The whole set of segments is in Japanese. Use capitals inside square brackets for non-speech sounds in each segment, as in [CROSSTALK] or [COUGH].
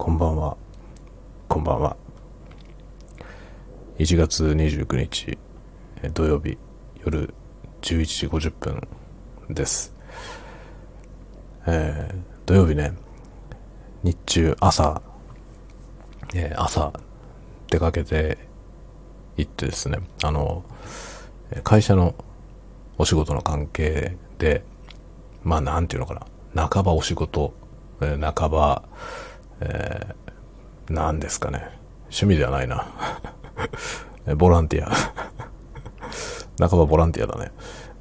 こんばんは。こんばんは。1月29日、土曜日、夜11時50分です。えー、土曜日ね、日中、朝、えー、朝、出かけて行ってですね、あの、会社のお仕事の関係で、まあ、なんていうのかな、半ばお仕事、半ば、えー、なんですかね。趣味ではないな。[LAUGHS] ボランティア。[LAUGHS] 半ばボランティアだね。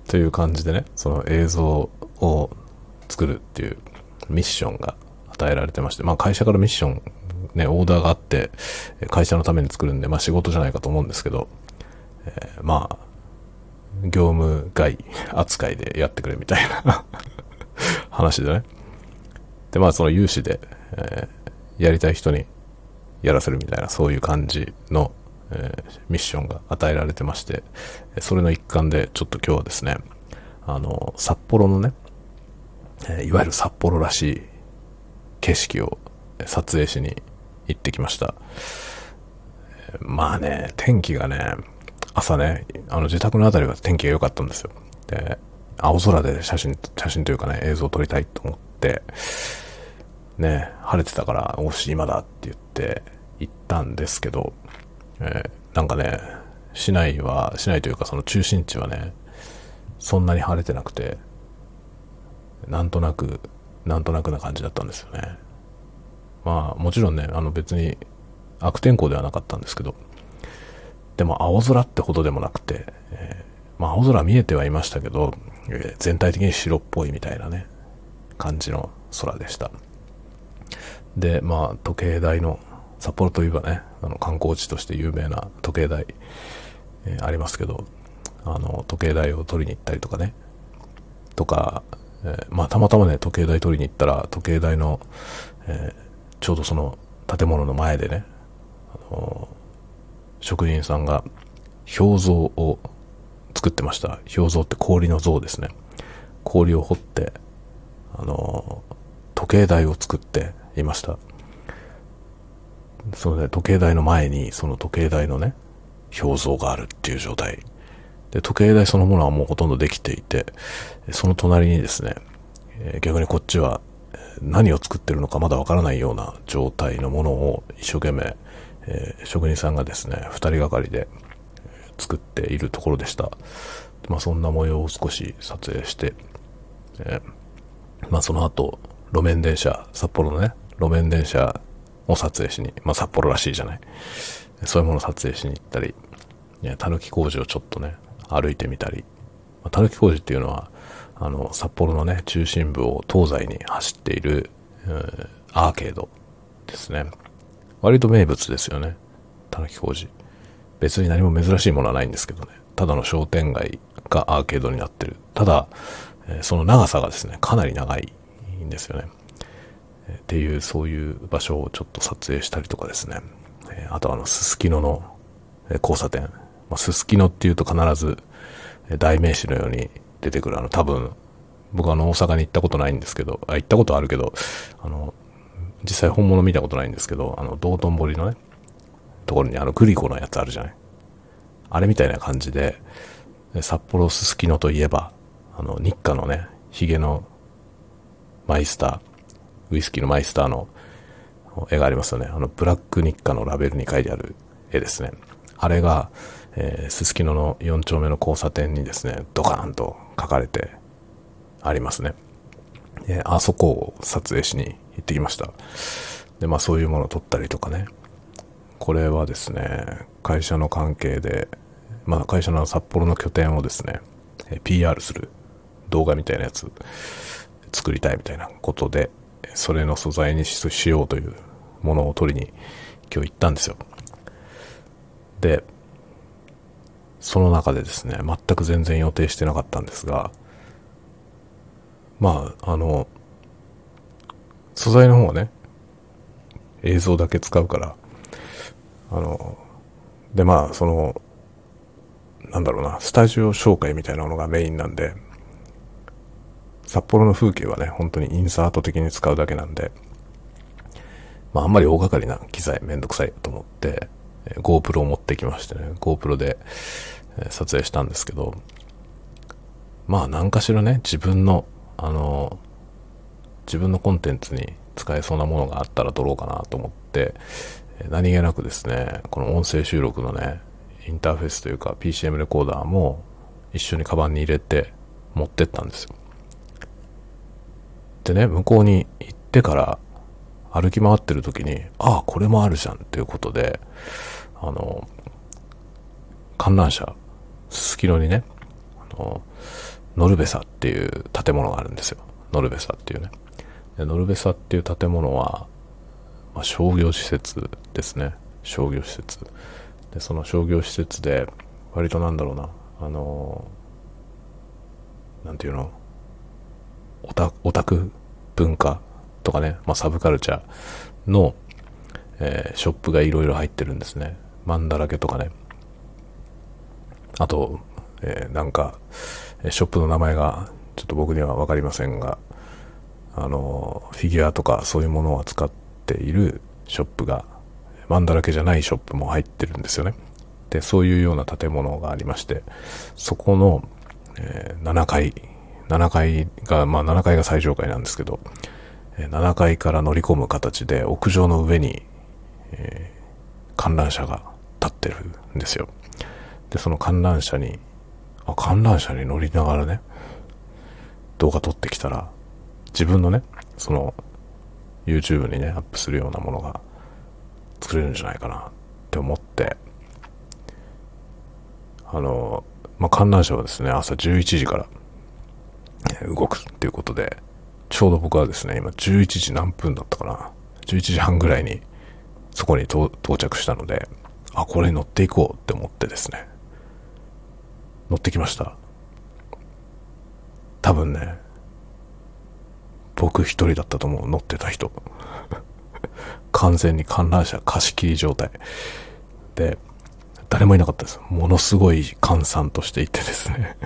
という感じでね、その映像を作るっていうミッションが与えられてまして、まあ会社からミッション、ね、オーダーがあって、会社のために作るんで、まあ仕事じゃないかと思うんですけど、えー、まあ、業務外扱いでやってくれみたいな [LAUGHS] 話でね。で、まあその有志で、えー、やりたい人にやらせるみたいな、そういう感じの、えー、ミッションが与えられてまして、それの一環でちょっと今日はですね、あの、札幌のね、え、いわゆる札幌らしい景色を撮影しに行ってきました。まあね、天気がね、朝ね、あの自宅の辺りは天気が良かったんですよ。で、青空で写真、写真というかね、映像を撮りたいと思って、ね、晴れてたから、おし、今だって言って行ったんですけど、えー、なんかね、市内は、市内というかその中心地はね、そんなに晴れてなくて、なんとなく、なんとなくな感じだったんですよね。まあ、もちろんね、あの別に悪天候ではなかったんですけど、でも青空ってほどでもなくて、えー、まあ青空見えてはいましたけど、えー、全体的に白っぽいみたいなね、感じの空でした。で、まあ時計台の、札幌といえばね、あの観光地として有名な時計台、えー、ありますけど、あの時計台を取りに行ったりとかね、とか、えー、まあたまたまね、時計台取りに行ったら、時計台の、えー、ちょうどその建物の前でね、あの職人さんが氷像を作ってました。氷像って氷の像ですね。氷を掘って、あの、時計台を作っていました。そのね、時計台の前に、その時計台のね、表像があるっていう状態。で、時計台そのものはもうほとんどできていて、その隣にですね、逆にこっちは何を作ってるのかまだわからないような状態のものを一生懸命、えー、職人さんがですね、二人がかりで作っているところでした。まあそんな模様を少し撮影して、えー、まあその後、路面電車、札幌のね、路面電車を撮影しに、まあ札幌らしいじゃない。そういうものを撮影しに行ったり、たぬき工事をちょっとね、歩いてみたり、たぬき工事っていうのは、あの、札幌のね、中心部を東西に走っている、うんアーケードですね。割と名物ですよね。たぬき工事。別に何も珍しいものはないんですけどね。ただの商店街がアーケードになってる。ただ、その長さがですね、かなり長いですよね。っていう、そういう場所をちょっと撮影したりとかですね。あとあの、すすきのの交差点。すすきのっていうと必ず代名詞のように出てくるあの多分、僕あの大阪に行ったことないんですけど、あ、行ったことあるけど、あの、実際本物見たことないんですけど、あの、道頓堀のね、ところにあのグリコのやつあるじゃない。あれみたいな感じで、札幌すすきのといえば、あの、日課のね、ヒゲのマイスター、ウイスキーのマイスターの絵がありますよね。あの、ブラック日課のラベルに書いてある絵ですね。あれが、えー、すすきのの4丁目の交差点にですね、ドカーンと書かれてありますね。えー、あそこを撮影しに行ってきました。で、まあそういうものを撮ったりとかね。これはですね、会社の関係で、まあ会社の札幌の拠点をですね、PR する動画みたいなやつ作りたいみたいなことで、それの素材にしようというものを取りに今日行ったんですよ。で、その中でですね、全く全然予定してなかったんですが、まあ、あの、素材の方はね、映像だけ使うから、あの、でまあ、その、なんだろうな、スタジオ紹介みたいなものがメインなんで、札幌の風景はね、本当にインサート的に使うだけなんで、まああんまり大掛かりな機材めんどくさいと思って、えー、GoPro を持ってきましてね、GoPro で、えー、撮影したんですけど、まあ何かしらね、自分の、あの自分のコンテンツに使えそうなものがあったら撮ろうかなと思ってえ、何気なくですね、この音声収録のね、インターフェースというか PCM レコーダーも一緒にカバンに入れて持ってったんですよ。でね、向こうに行ってから歩き回ってる時に、ああ、これもあるじゃんっていうことで、あの、観覧車、すすきのにね、あの、ノルベサっていう建物があるんですよ。ノルベサっていうね。でノルベサっていう建物は、まあ、商業施設ですね。商業施設。で、その商業施設で、割となんだろうな、あの、なんていうの、オタオタク文化とかね、まあ、サブカルチャーの、えー、ショップがいろいろ入ってるんですね。マンだらけとかね。あと、えー、なんか、ショップの名前がちょっと僕には分かりませんが、あの、フィギュアとかそういうものを扱っているショップが、マンだらけじゃないショップも入ってるんですよね。で、そういうような建物がありまして、そこの、えー、7階、7階が、まあ7階が最上階なんですけど、7階から乗り込む形で屋上の上に、えー、観覧車が立ってるんですよ。で、その観覧車に、あ、観覧車に乗りながらね、動画撮ってきたら、自分のね、その、YouTube にね、アップするようなものが作れるんじゃないかなって思って、あの、まあ、観覧車はですね、朝11時から動くっていうことで、ちょうど僕はですね、今11時何分だったかな。11時半ぐらいにそこに到着したので、あ、これに乗っていこうって思ってですね、乗ってきました。多分ね、僕一人だったと思う、乗ってた人。[LAUGHS] 完全に観覧車貸し切り状態。で、誰もいなかったです。ものすごい閑散としていてですね。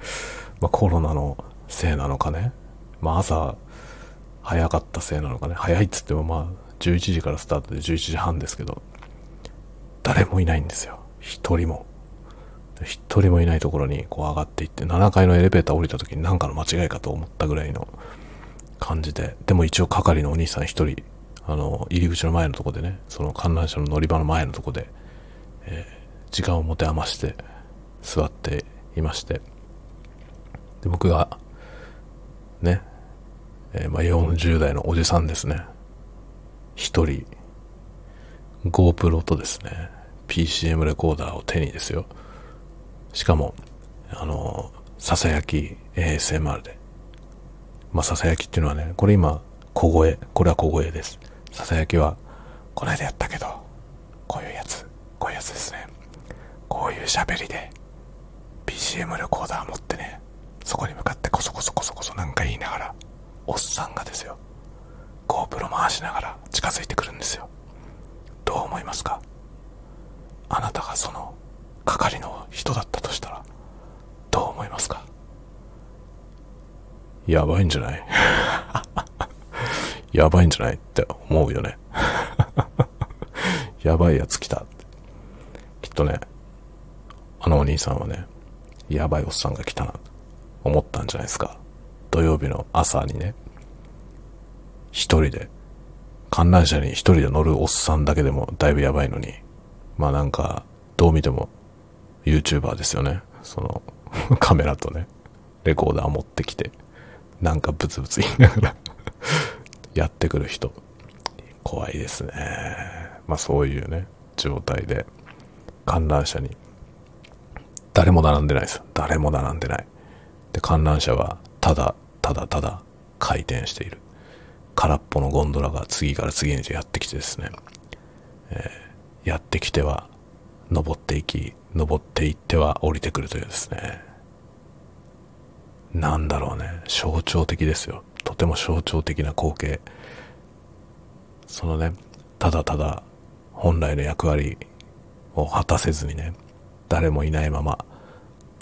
[LAUGHS] まコロナのせいなのかね？まあ朝早かったせいなのかね？早いっつってもまあ11時からスタートで11時半ですけど、誰もいないんですよ。一人も。一人もいないところにこう上がっていって、7階のエレベーター降りた時に何かの間違いかと思ったぐらいの感じで、でも一応係のお兄さん一人、あの、入り口の前のとこでね、その観覧車の乗り場の前のとこで、えー、時間を持て余して座っていまして、で、僕が、ね、えー、まあ、40代のおじさんですね。一人、GoPro とですね、PCM レコーダーを手にですよ。しかも、あの、ささやき ASMR で。まあ、ささやきっていうのはね、これ今、小声。これは小声です。ささやきは、この間やったけど、こういうやつ、こういうやつですね。こういう喋りで、PCM レコーダー持ってね、そこに向かってコソコソコソコソなんか言いながら、おっさんがですよ、GoPro 回しながら近づいてくるんですよ。どう思いますか？あなたがその係の人だったとしたら、どう思いますか？やばいんじゃない？[LAUGHS] やばいんじゃない？って思うよね。[LAUGHS] やばいやつ来た。きっとね、あのお兄さんはね、やばいおっさんが来たな、思ったんじゃないですか。土曜日の朝にね、一人で、観覧車に一人で乗るおっさんだけでもだいぶやばいのに、まあなんか、どう見ても YouTuber ですよね。その、[LAUGHS] カメラとね、レコーダー持ってきて、なんかブツブツ言いながら [LAUGHS] やってくる人。怖いですね。まあそういうね、状態で、観覧車に、誰も並んでないです。誰も並んでない。で、観覧車は、ただ、ただただ回転している。空っぽのゴンドラが次から次にとやってきてですね、えー、やってきては、登っていき、登っていっては降りてくるというですね、なんだろうね、象徴的ですよ。とても象徴的な光景。そのね、ただただ本来の役割を果たせずにね、誰もいないまま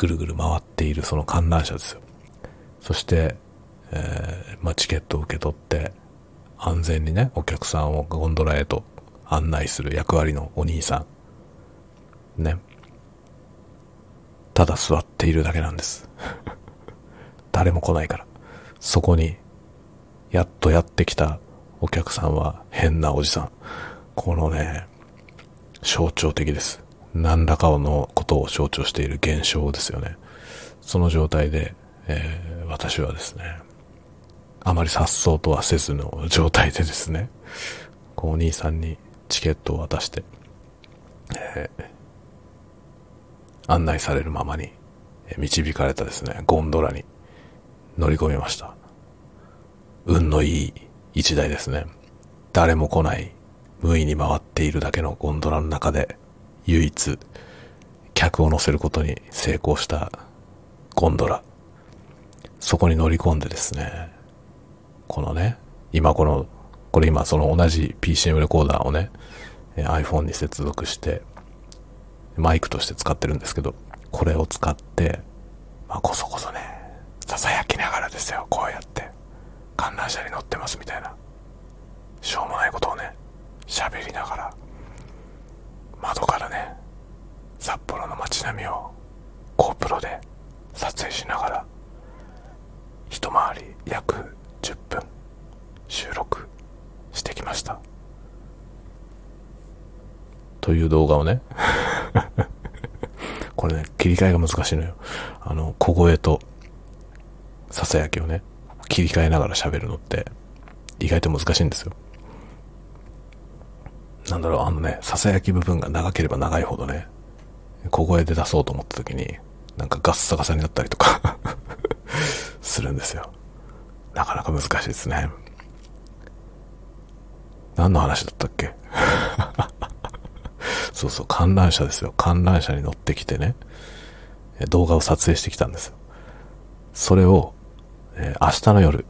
ぐるぐる回っているその観覧車ですよ。そして、えー、まあ、チケットを受け取って安全にね、お客さんをゴンドラへと案内する役割のお兄さん。ね。ただ座っているだけなんです。[LAUGHS] 誰も来ないから。そこに、やっとやってきたお客さんは変なおじさん。このね、象徴的です。何らかのことを象徴している現象ですよね。その状態で、えー、私はですね、あまり颯爽とはせずの状態でですね、こうお兄さんにチケットを渡して、えー、案内されるままに導かれたですね、ゴンドラに乗り込みました。運のいい一台ですね。誰も来ない、無意に回っているだけのゴンドラの中で、唯一、客を乗せることに成功したゴンドラ。そこに乗り込んでですね、このね、今このこれ今その同じ PCM レコーダーをね、iPhone に接続して、マイクとして使ってるんですけど、これを使って、まあ、こそこそね、囁きながらですよ、こうやって。観覧車に乗ってますみたいな。しょうもないことをね、喋りながら、窓からね、札幌の街並みを GoPro で撮影しながら、一回り約10分収録してきました。という動画をね。[LAUGHS] これね切り替えが難しいのよ。あの小声とささやきをね切り替えながら喋るのって意外と難しいんですよなんだろうあのねささやき部分が長ければ長いほどね小声で出そうと思った時になんかガッサガサになったりとか [LAUGHS] するんですよなかなか難しいですね何の話だったっけ？[LAUGHS] そうそう、観覧車ですよ。観覧車に乗ってきてね、動画を撮影してきたんですよ。それを、えー、明日の夜、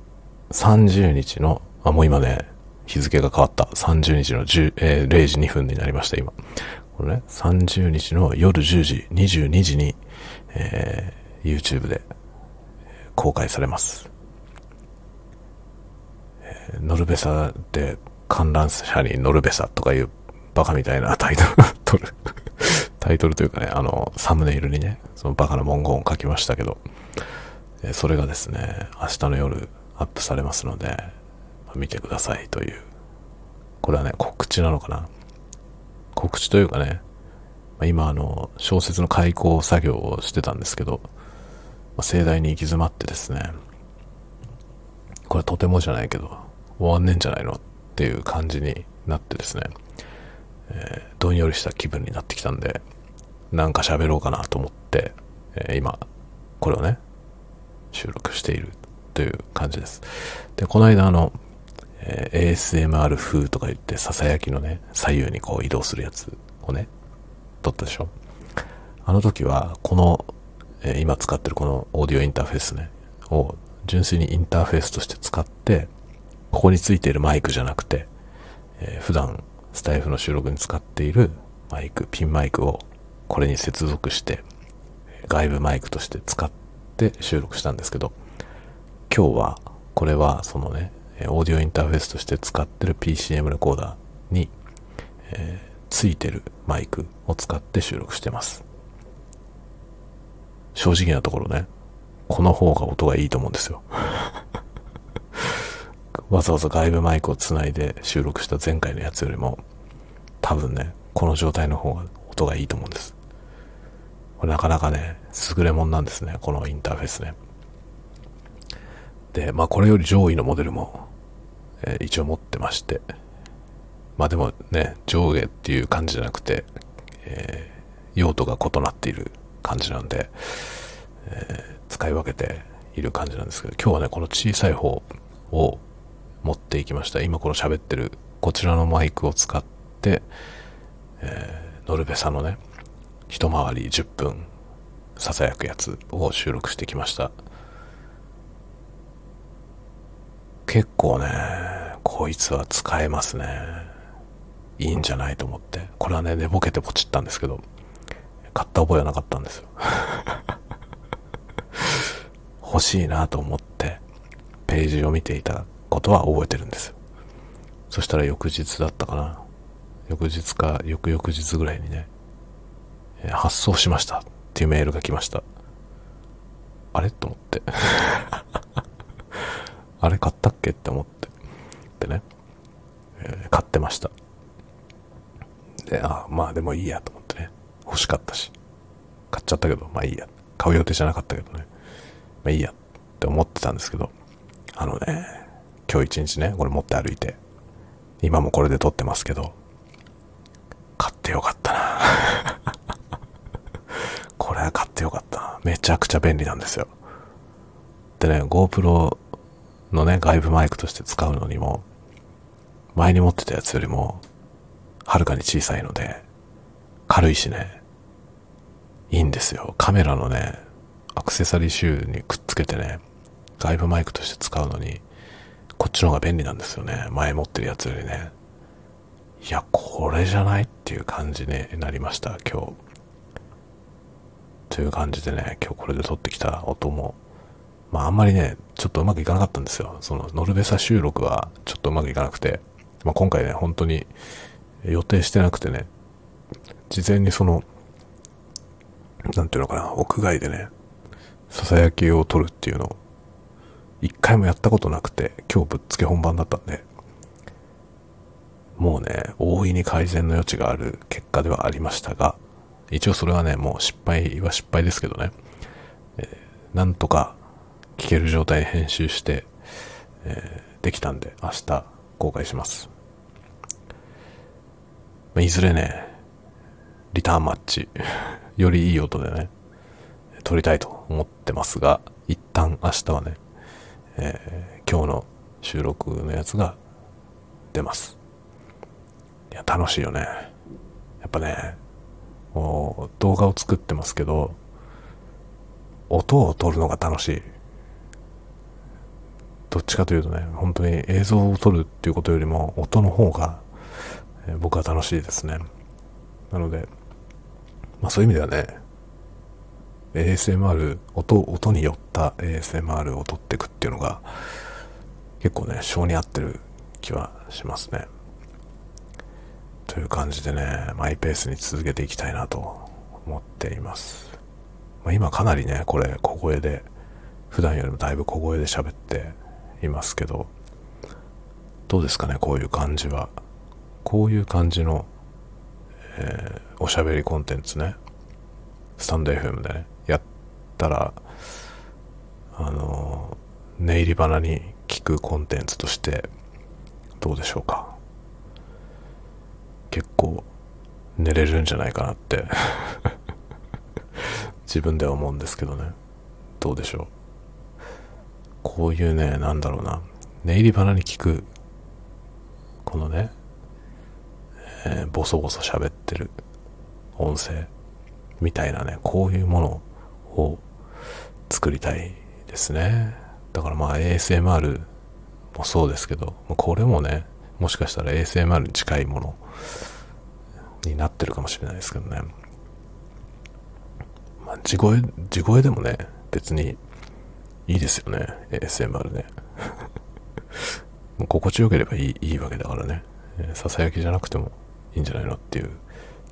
30日の、あ、もう今ね、日付が変わった。30日の10、えー、0時2分になりました、今。これね、30日の夜10時、22時に、えー、YouTube で公開されます。えー、ノルベサで観覧車に乗るべさとかいうバカみたいなタイトル [LAUGHS] 取るタイトルというかね、あの、サムネイルにね、そのバカな文言を書きましたけど、えそれがですね、明日の夜アップされますので、見てくださいという。これはね、告知なのかな？告知というかね、ま今あの、小説の開講作業をしてたんですけど、ま盛大に行き詰まってですね、これとてもじゃないけど、終わんねえんじゃないのっていう感じになってですね、えー、どんよりした気分になってきたんで、なんか喋ろうかなと思って、えー、今、これをね、収録しているという感じです。で、この間あの、えー、ASMR 風とか言って、ささやきのね、左右にこう移動するやつをね、撮ったでしょ。あの時は、この、えー、今使ってるこのオーディオインターフェースね、を純粋にインターフェースとして使って、ここについているマイクじゃなくて、えー、普段スタイフの収録に使っているマイク、ピンマイクをこれに接続して、外部マイクとして使って収録したんですけど、今日は、これはそのね、オーディオインターフェースとして使ってる PCM レコーダーに、えー、ついてるマイクを使って収録してます。正直なところね、この方が音がいいと思うんですよ。[LAUGHS] わざわざ外部マイクをつないで収録した前回のやつよりも、多分ね、この状態の方が音がいいと思うんです。これなかなかね、優れもんなんですね、このインターフェースね。で、まあこれより上位のモデルも、えー、一応持ってまして、まあでもね、上下っていう感じじゃなくて、えー、用途が異なっている感じなんで、えー、使い分けている感じなんですけど、今日はね、この小さい方を持っていきました。今この喋ってるこちらのマイクを使って、えー、ノルベサのね、一回り10分囁くやつを収録してきました。結構ね、こいつは使えますね。いいんじゃないと思って。これはね、寝ぼけてポチったんですけど、買った覚えはなかったんですよ。[LAUGHS] 欲しいなと思って、ページを見ていたことは覚えてるんです。そしたら翌日だったかな。翌日か、翌々日ぐらいにね、発送しましたっていうメールが来ました。あれ？と思って。あれ買ったっけって思って。でね、えー買ってました。で、あ、まあでもいいやと思ってね。欲しかったし。買っちゃったけど、まあいいや。買う予定じゃなかったけどね。まあいいやって思ってたんですけど、あのね、今日一日ね、これ持って歩いて、今もこれで撮ってますけど、買ってよかったな。[LAUGHS] これは買ってよかった。めちゃくちゃ便利なんですよ。でね、GoPro のね、外部マイクとして使うのにも、前に持ってたやつよりも、はるかに小さいので、軽いしね、いいんですよ。カメラのね、アクセサリーシューにくっつけてね、外部マイクとして使うのに、こっちの方が便利なんですよね。前持ってるやつよりね。いや、これじゃないっていう感じになりました、今日。という感じでね、今日これで撮ってきた音も、まああんまりね、ちょっとうまくいかなかったんですよ。そのノルベサ収録はちょっとうまくいかなくて、まあ今回ね、本当に予定してなくてね、事前にその、なんていうのかな、屋外でね、ささやきを撮るっていうのを、一回もやったことなくて、今日ぶっつけ本番だったんで、もうね、大いに改善の余地がある結果ではありましたが、一応それはね、もう失敗は失敗ですけどね、えーなんとか聞ける状態編集して、えーできたんで、明日公開します。まあいずれね、リターンマッチ、[LAUGHS] よりいい音でね、撮りたいと思ってますが、一旦明日はね、えー今日の収録のやつが出ます。いや、楽しいよね。やっぱね、もう動画を作ってますけど、音を撮るのが楽しい。どっちかというとね、本当に映像を撮るっていうことよりも音の方が、えー僕は楽しいですね。なので、まあそういう意味ではね、ASMR、音、音によった ASMR を撮っていくっていうのが、結構ね、性に合ってる気はしますね。という感じでね、マイペースに続けていきたいなと思っています。まあ、今かなりね、これ小声で、普段よりもだいぶ小声で喋っていますけど、どうですかね、こういう感じは。こういう感じの、えーおしゃべりコンテンツね、スタンド FM でね、やったら、あの、寝入り花に聞くコンテンツとして、どうでしょうか。結構、寝れるんじゃないかなって、[LAUGHS] 自分では思うんですけどね。どうでしょう。こういうね、なんだろうな、寝入り花に聞く、このね、えーボソボソ喋ってる音声みたいなね、こういうものを作りたいですね。だからまあ ASMR もそうですけど、これもね、もしかしたら ASMR に近いものになってるかもしれないですけどね。まあ、地声、地声でもね、別にいいですよね、ASMR ね。[LAUGHS] もう心地よければいいいいわけだからね、ささやきじゃなくてもいいんじゃないのっていう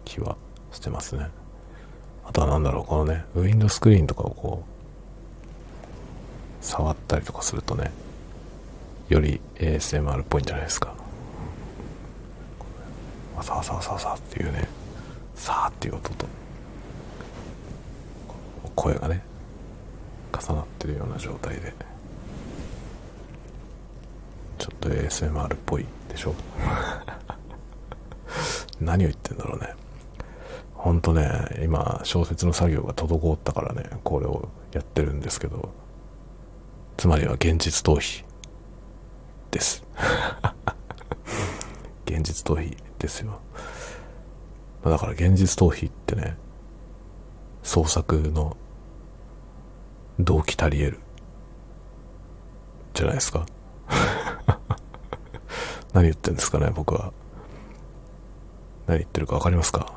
気はしてますね。あとはなんだろう、このね、ウィンドスクリーンとかをこう、触ったりとかするとね、より ASMR っぽいんじゃないですか。わさわさわさわさっていうね、さーっていう音と、声がね、重なってるような状態で、ちょっと ASMR っぽいでしょ？[LAUGHS] 何を言ってんだろうね。ほんとね、今、小説の作業が滞ったからね、これをやってるんですけど、つまりは現実逃避です。[LAUGHS] 現実逃避ですよ。だから現実逃避ってね、創作の動機足り得る。じゃないですか？[LAUGHS] 何言ってんですかね、僕は。何言ってるか分かりますか？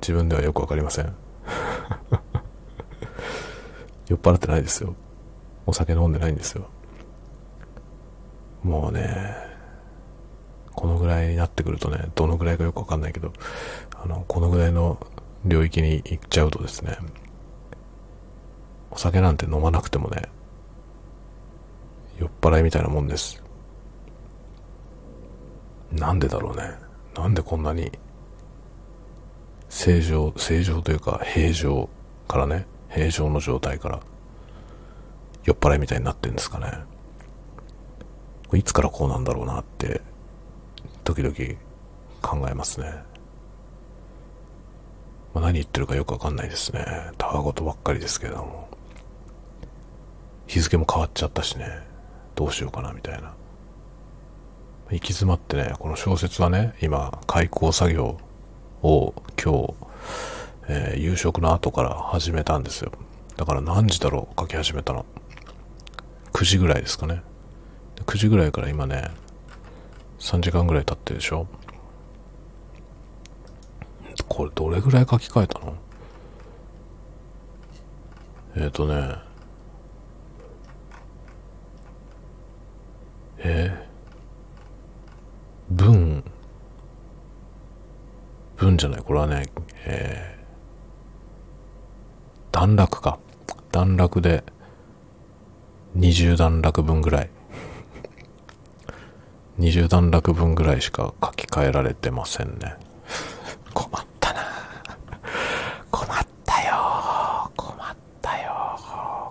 自分ではよく分かりません。[LAUGHS] 酔っ払ってないですよ。お酒飲んでないんですよ。もうね、このぐらいになってくるとね、どのぐらいかよくわかんないけど、あの、このぐらいの領域に行っちゃうとですね、お酒なんて飲まなくてもね、酔っ払いみたいなもんです。なんでだろうね。なんでこんなに正常、正常というか平常からね、平常の状態から酔っ払いみたいになってんですかね。いつからこうなんだろうなって、時々考えますね。まあ、何言ってるかよくわかんないですね。たわごとばっかりですけれども。日付も変わっちゃったしね。どうしようかなみたいな。行き詰まってね、この小説はね、今、開口作業を今日、えー、夕食の後から始めたんですよ。だから何時だろう書き始めたの。9時ぐらいですかね。9時ぐらいから今ね、3時間ぐらい経ってるでしょこれどれぐらい書き換えたの？えっ、ー、とね、え、文、文じゃない、これはね、えー、段落か。段落で、20段落分ぐらい。20段落分ぐらいしか書き換えられてませんね。困ったな困ったよ困ったよ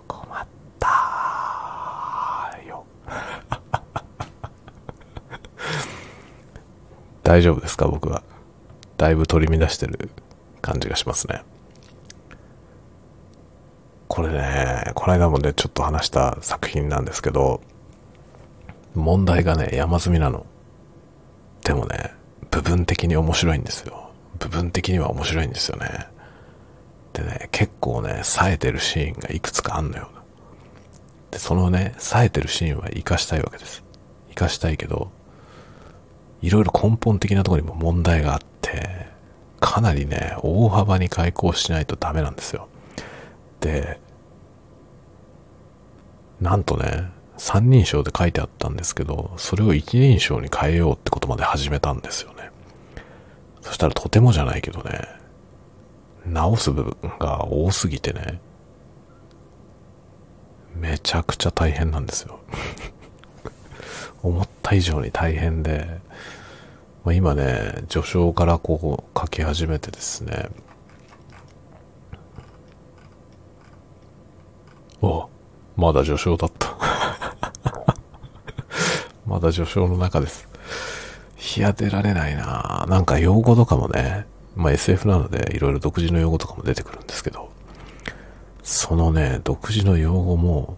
困ったよ。大丈夫ですか？僕は。だいぶ取り乱してる感じがしますね。これね、この間もね、ちょっと話した作品なんですけど、問題がね、山積みなの。でもね、部分的に面白いんですよ。部分的には面白いんですよね。でね、結構ね、冴えてるシーンがいくつかあんのよ。で、そのね、冴えてるシーンは活かしたいわけです。活かしたいけど、いろいろ根本的なところにも問題があって、かなりね、大幅に開口しないとダメなんですよ。で、なんとね、三人称で書いてあったんですけど、それを一人称に変えようってことまで始めたんですよね。そしたらとてもじゃないけどね、直す部分が多すぎてね、めちゃくちゃ大変なんですよ。思った以上に大変で、まあ、今ね、序章からこう書き始めてですね、おまだ序章だった。[LAUGHS] まだ序章の中です。いや、出られないななんか用語とかもね、まあ SF なのでいろいろ独自の用語とかも出てくるんですけど、そのね、独自の用語も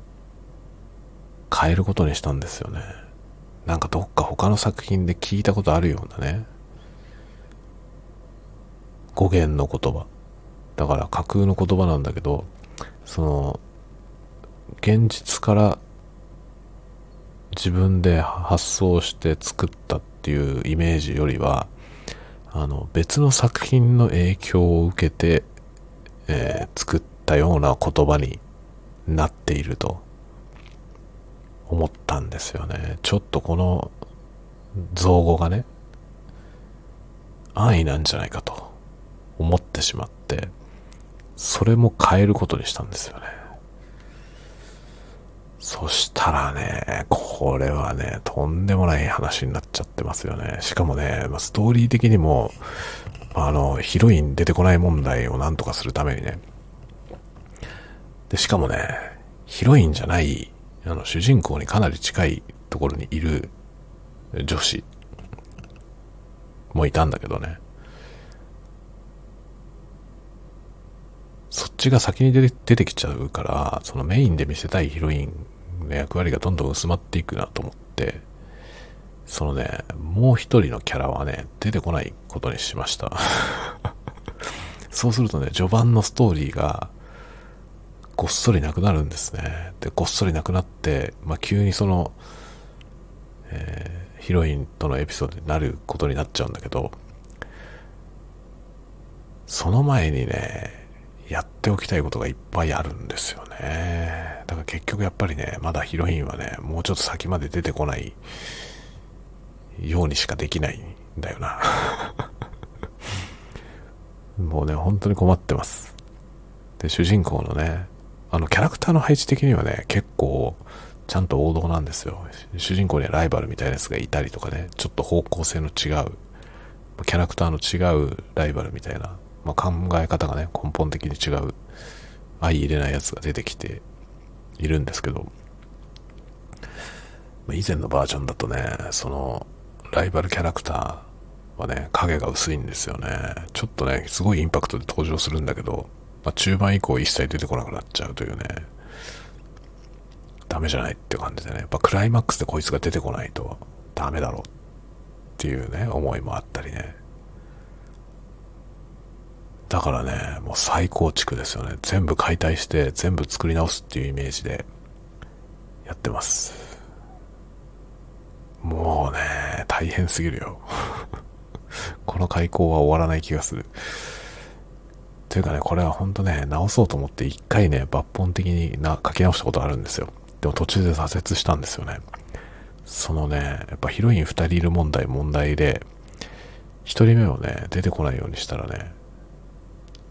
変えることにしたんですよね。なんかどっか他の作品で聞いたことあるようなね、語源の言葉。だから架空の言葉なんだけど、その、現実から自分で発想して作ったっていうイメージよりは、あの、別の作品の影響を受けて、えー、作ったような言葉になっていると思ったんですよね。ちょっとこの造語がね、安易なんじゃないかと思ってしまって、それも変えることにしたんですよね。そしたらね、これはね、とんでもない話になっちゃってますよね。しかもね、ストーリー的にも、あの、ヒロイン出てこない問題をなんとかするためにね。で、しかもね、ヒロインじゃないあの、主人公にかなり近いところにいる女子もいたんだけどね。そっちが先に出て出てきちゃうから、そのメインで見せたいヒロインの役割がどんどん薄まっていくなと思って、そのね、もう一人のキャラはね、出てこないことにしました。[LAUGHS] そうするとね、序盤のストーリーが、ごっそりなくなるんですね。で、ごっそりなくなって、まあ、急にその、えー、ヒロインとのエピソードになることになっちゃうんだけど、その前にね、やっておきたいことがいっぱいあるんですよね。だから結局やっぱりね、まだヒロインはね、もうちょっと先まで出てこないようにしかできないんだよな。[LAUGHS] もうね、本当に困ってます。で、主人公のね、あの、キャラクターの配置的にはね、結構、ちゃんと王道なんですよ。主人公にはライバルみたいなやつがいたりとかね、ちょっと方向性の違う、キャラクターの違うライバルみたいな、まあ、考え方がね、根本的に違う、相入れないやつが出てきているんですけど、まあ、以前のバージョンだとね、その、ライバルキャラクターはね、影が薄いんですよね。ちょっとね、すごいインパクトで登場するんだけど、まあ、中盤以降一切出てこなくなっちゃうというね、ダメじゃないって感じでね、やっぱクライマックスでこいつが出てこないとダメだろうっていうね、思いもあったりね。だからね、もう再構築ですよね。全部解体して全部作り直すっていうイメージでやってます。もうね、大変すぎるよ。[LAUGHS] この開口は終わらない気がする。というかね、これは本当ね、直そうと思って一回ね、抜本的にな書き直したことあるんですよ。でも途中で挫折したんですよね。そのね、やっぱヒロイン2人いる問題問題で、1人目をね、出てこないようにしたらね、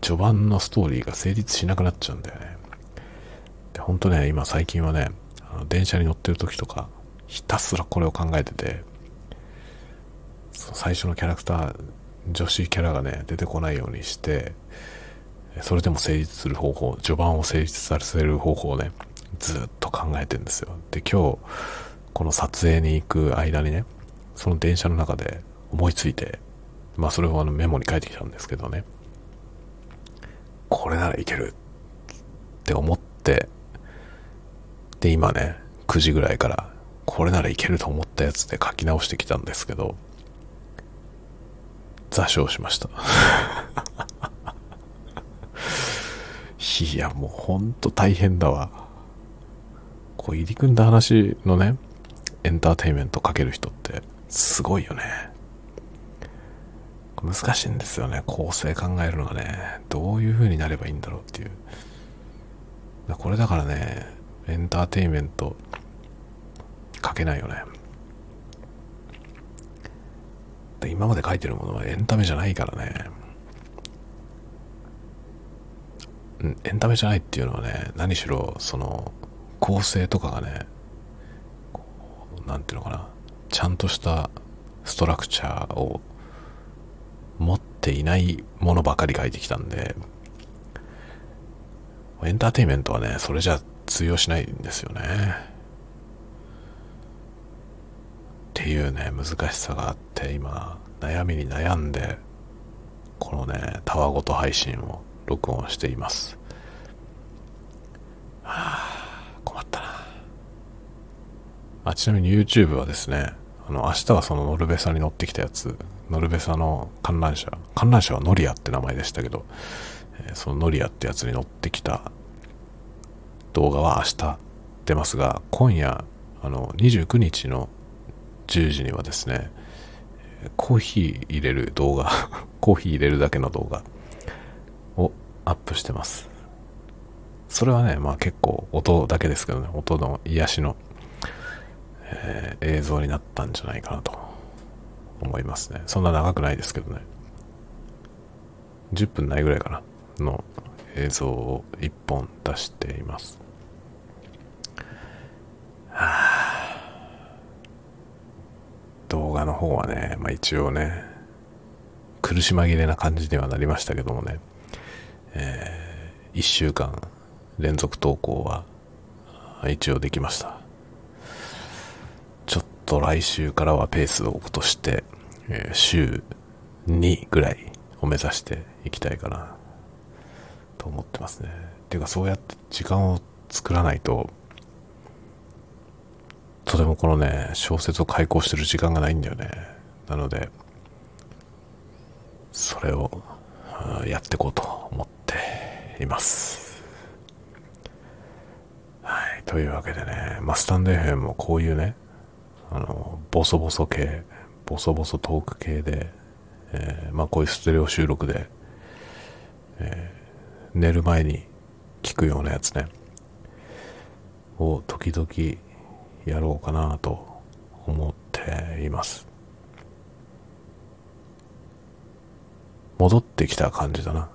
序盤のストーリーが成立しなくなっちゃうんだよね。で、ほんとね、今最近はね、あの電車に乗ってる時とか、ひたすらこれを考えてて、最初のキャラクター、女子キャラがね、出てこないようにして、それでも成立する方法、序盤を成立させる方法をね、ずっと考えてんですよ。で、今日、この撮影に行く間にね、その電車の中で思いついて、まあそれをあのメモに書いてきたんですけどね、これならいけるって思って、で、今ね、9時ぐらいから、これならいけると思ったやつで書き直してきたんですけど、座礁しました。いや、もうほんと大変だわ。こう入り組んだ話のね、エンターテインメントかける人ってすごいよね。難しいんですよね。構成考えるのがね、どういう風になればいいんだろうっていう。これだからね、エンターテインメント書けないよね。で今まで書いてるものはエンタメじゃないからね。エンタメじゃないっていうのはね、何しろ、その、構成とかがね、なんていうのかな、ちゃんとしたストラクチャーを持っていないものばかり書いてきたんで、エンターテインメントはね、それじゃ通用しないんですよね。っていうね、難しさがあって、今、悩みに悩んで、このね、タワごと配信を録音しています。はあ、困ったな。あ、ちなみに YouTube はですね、あの、明日はそのノルベサに乗ってきたやつ、ノルベサの観覧車、観覧車はノリアって名前でしたけど、えー、そのノリアってやつに乗ってきた動画は明日出ますが、今夜、あの、29日の10時にはですね、コーヒー入れる動画、[LAUGHS] コーヒー入れるだけの動画アップしてます。それはね、まあ結構音だけですけどね、音の癒しの、えー、映像になったんじゃないかなと思いますね。そんな長くないですけどね。10分ないぐらいかな、の映像を1本出しています。はあ、動画の方はね、まあ一応ね、苦し紛れな感じにはなりましたけどもね、えー、1週間連続投稿は一応できました。ちょっと来週からはペースを落として、えー、週2ぐらいを目指していきたいかなと思ってますね。ていうかそうやって時間を作らないと、とてもこのね、小説を開講してる時間がないんだよね。なので、それをやっていこうと思っています。はい。というわけでね、まあ、スタンド FM もこういうね、あの、ボソボソ系、ボソボソトーク系で、えー、まあ、こういうステレオ収録で、えー、寝る前に聞くようなやつね、を時々やろうかなと思っています。戻ってきた感じだな。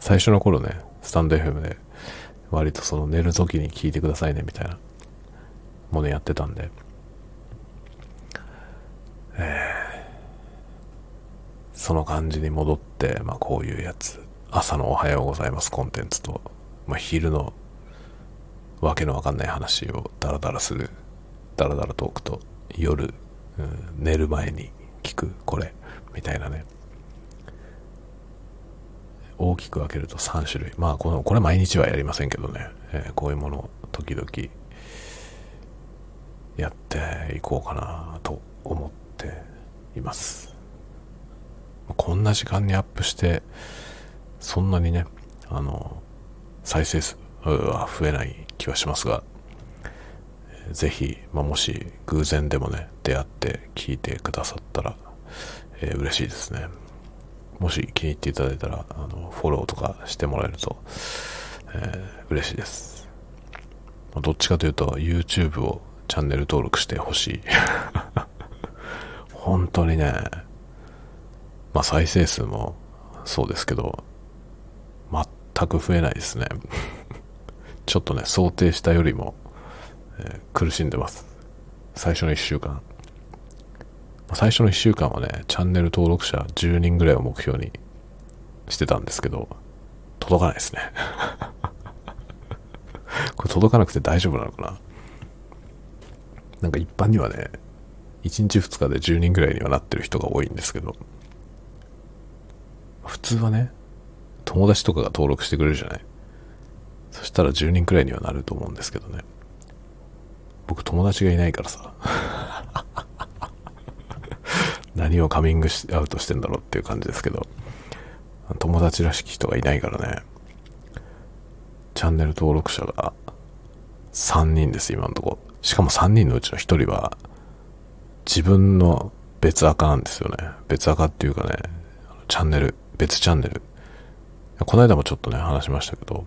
最初の頃ね、スタンド FM で割とその寝る時に聞いてくださいねみたいなものやってたんで、えー、その感じに戻って、まあこういうやつ、朝のおはようございますコンテンツと、まあ昼のわけのわかんない話をダラダラする、ダラダラトークと、夜、うん、寝る前に聞くこれ、みたいなね。大きく分けると3種類。まあ、この、これ毎日はやりませんけどね。えー、こういうものを時々やっていこうかなと思っています。こんな時間にアップして、そんなにね、あの、再生数は増えない気はしますが、ぜひ、まあ、もし偶然でもね、出会って聞いてくださったら、えー、嬉しいですね。もし気に入っていただいたら、あの、フォローとかしてもらえると、えー、嬉しいです。どっちかというと、YouTube をチャンネル登録してほしい。[LAUGHS] 本当にね、まあ再生数もそうですけど、全く増えないですね。[LAUGHS] ちょっとね、想定したよりも、えー、苦しんでます。最初の1週間。最初の1週間はね、チャンネル登録者10人ぐらいを目標にしてたんですけど、届かないですね。[LAUGHS] これ届かなくて大丈夫なのかな？なんか一般にはね、1日2日で10人ぐらいにはなってる人が多いんですけど、普通はね、友達とかが登録してくれるじゃない？そしたら10人くらいにはなると思うんですけどね。僕友達がいないからさ。何をカミングアウトしてんだろうっていう感じですけど、友達らしき人がいないからね、チャンネル登録者が3人です、今のとこ。しかも3人のうちの1人は、自分の別赤なんですよね。別赤っていうかね、チャンネル、別チャンネル。この間もちょっとね、話しましたけど、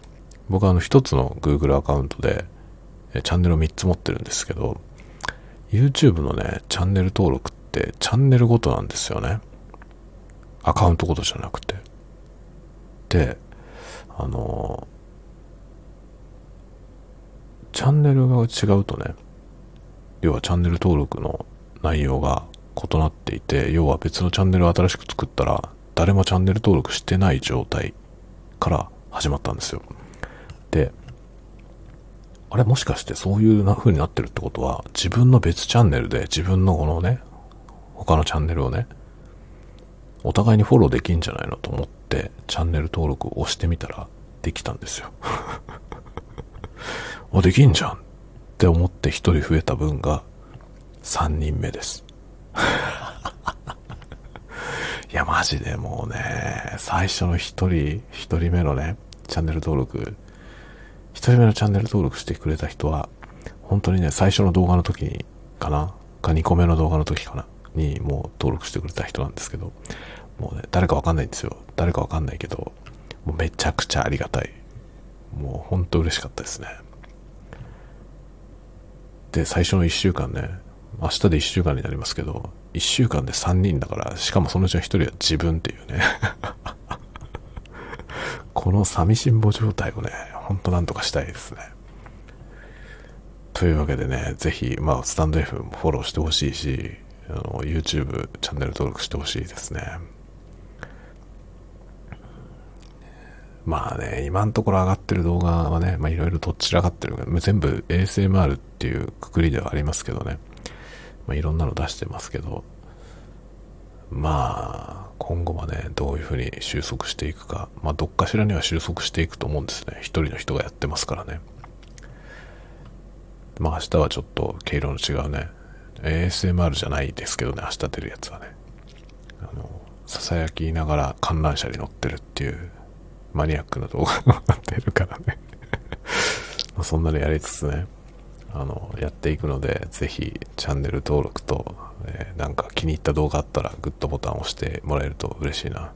僕はあの一つの Google アカウントで、チャンネルを3つ持ってるんですけど、YouTube のね、チャンネル登録ってチャンネルごとなんですよね。アカウントごとじゃなくて。で、あの、チャンネルが違うとね、要はチャンネル登録の内容が異なっていて、要は別のチャンネルを新しく作ったら、誰もチャンネル登録してない状態から始まったんですよ。で、あれもしかしてそういう風になってるってことは、自分の別チャンネルで自分のこのね、他のチャンネルをね、お互いにフォローできんじゃないのと思って、チャンネル登録を押してみたら、できたんですよ。[LAUGHS] あ、できんじゃんって思って一人増えた分が3人目です。[LAUGHS] いや、マジでもうね、最初の一人、一人目のね、チャンネル登録、一人目のチャンネル登録してくれた人は、本当にね、最初の動画の時、かな？か2個目の動画の時かな？にもう登録してくれた人なんですけど、もうね、誰かわかんないんですよ。誰かわかんないけど、もうめちゃくちゃありがたい。もうほんと嬉しかったですね。で、最初の1週間ね、明日で1週間になりますけど、1週間で3人だから、しかもそのうちの1人は自分っていうね [LAUGHS] この寂しんぼ状態をね、ほんとなんとかしたいですね。というわけでね、ぜひ、まあ、スタンド F もフォローしてほしいし、あの、YouTube チャンネル登録してほしいですね。まあね、今のところ上がってる動画はね、まあいろいろどっちらがってる全部 ASMR っていうくくりではありますけどね。まあ、いろんなの出してますけど、まあ、今後はね、どういうふうに収束していくか、まあ、どっかしらには収束していくと思うんですね。一人の人がやってますからね。まあ、明日はちょっと毛色の違うね、ASMR じゃないですけどね、明日出るやつはね。あの、ささやきながら観覧車に乗ってるっていうマニアックな動画が出るからね [LAUGHS] そんなのやりつつね、あの、やっていくので、ぜひチャンネル登録と、えー、なんか気に入った動画あったらグッドボタンを押してもらえると嬉しいな。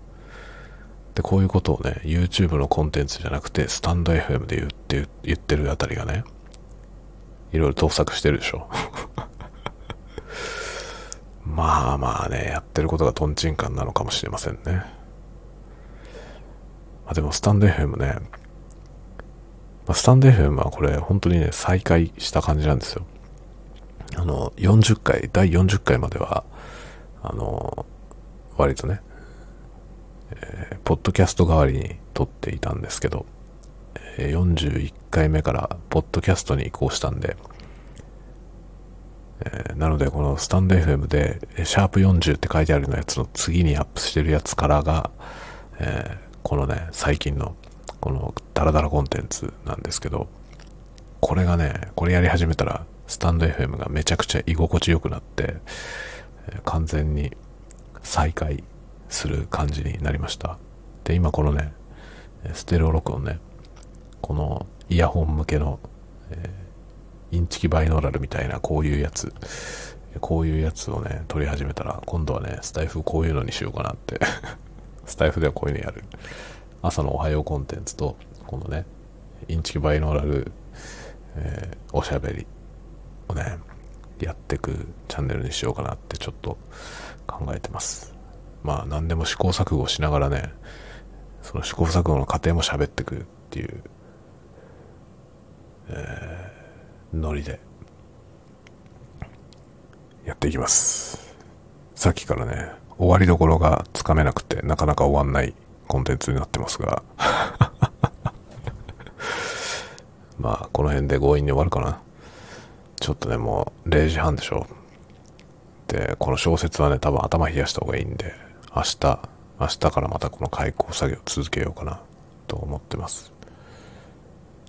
で、こういうことをね、YouTube のコンテンツじゃなくて、スタンド FM で言って、言ってるあたりがね、いろいろ盗作してるでしょ。まあまあね、やってることがトンチンカンなのかもしれませんね。まあでもスタンド FM ね、まあ、スタンド FM はこれ本当にね、再開した感じなんですよ。あの、40回、第40回までは、あの、割とね、えー、ポッドキャスト代わりに撮っていたんですけど、え、41回目からポッドキャストに移行したんで、えー、なのでこのスタンド FM で、シャープ40って書いてあるようなやつの次にアップしてるやつからが、えー、このね、最近のこのダラダラコンテンツなんですけど、これがね、これやり始めたら、スタンド FM がめちゃくちゃ居心地よくなってえ、完全に再開する感じになりました。で、今このね、ステレオ録音ね、このイヤホン向けの、えー、インチキバイノーラルみたいなこういうやつ、こういうやつをね、撮り始めたら、今度はね、スタイフこういうのにしようかなって [LAUGHS] スタイフではこういうのやる。朝のおはようコンテンツと、このね、インチキバイノーラル、えー、おしゃべりをね、やってくチャンネルにしようかなってちょっと考えてます。まあ何でも試行錯誤しながらね、その試行錯誤の過程も喋ってくっていう、えー、ノリでやっていきます。さっきからね、終わりどころがつかめなくてなかなか終わんないコンテンツになってますが [LAUGHS] まあ、この辺で強引に終わるかな。ちょっとね、もう0時半でしょ。で、この小説はね、多分頭冷やした方がいいんで、明日、明日からまたこの開口作業続けようかなと思ってます。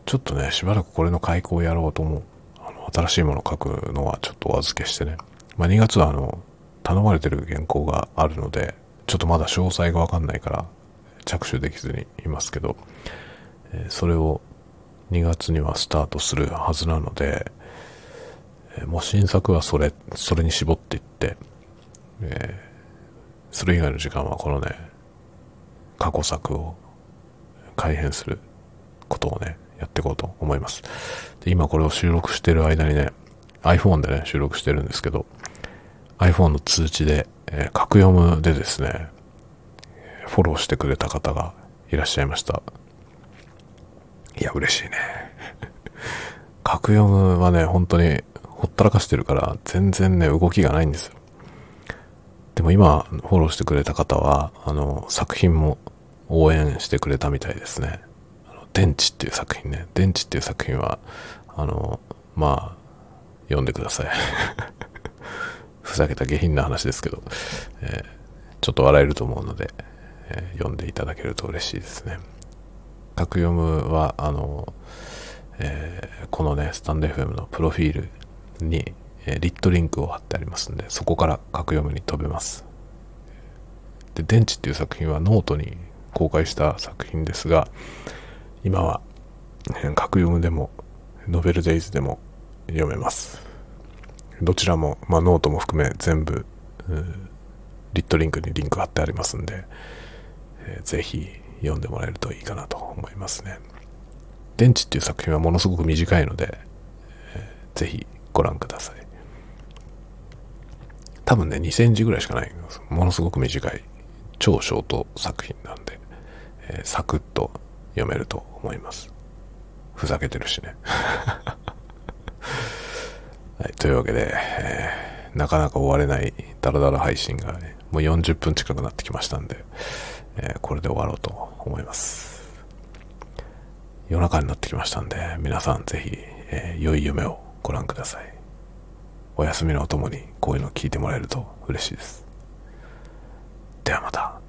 ちょっとね、しばらくこれの開口をやろうと思う。あの、新しいものを書くのはちょっとお預けしてね。まあ、2月はあの、頼まれてる原稿があるので、ちょっとまだ詳細がわかんないから、着手できずにいますけど、えそれを2月にはスタートするはずなので、えもう新作はそれ、それに絞っていって、えー、それ以外の時間はこのね、過去作を改変することをね、やっていこうと思います。で今これを収録してる間にね、iPhone でね、収録してるんですけど、iPhone の通知で、えー、格読むでですね、フォローしてくれた方がいらっしゃいました。いや、嬉しいね。[LAUGHS] 格読むはね、本当にほったらかしてるから全然ね、動きがないんですよ。でも今、フォローしてくれた方は、あの、作品も応援してくれたみたいですね。電池っていう作品ね。電池っていう作品は、あの、まあ、読んでください。[LAUGHS] ふざけた下品な話ですけど、えー、ちょっと笑えると思うので、えー、読んでいただけると嬉しいですね。格読むは、あの、えー、このね、スタンド FM のプロフィールに、え、 lit.link を貼ってありますんで、そこからカクヨムに飛べます。で、電池っていう作品はノートに公開した作品ですが、今は、カクヨムでも、 NOVEL DAYS でも読めます。どちらも、まあ、ノートも含め全部、 lit.link にリンク貼ってありますんで、えー、ぜひ読んでもらえるといいかなと思いますね。電池っていう作品はものすごく短いので、えー、ぜひご覧ください。多分ね、2センチぐらいしかない。ものすごく短い、超ショート作品なんで、えー、サクッと読めると思います。ふざけてるしね。[LAUGHS] はい、というわけで、えー、なかなか終われないダラダラ配信がね、もう40分近くなってきましたんで、えー、これで終わろうと思います。夜中になってきましたんで、皆さんぜひ、えー、良い夢をご覧ください。お休みのお供にこういうのを聞いてもらえると嬉しいです。ではまた。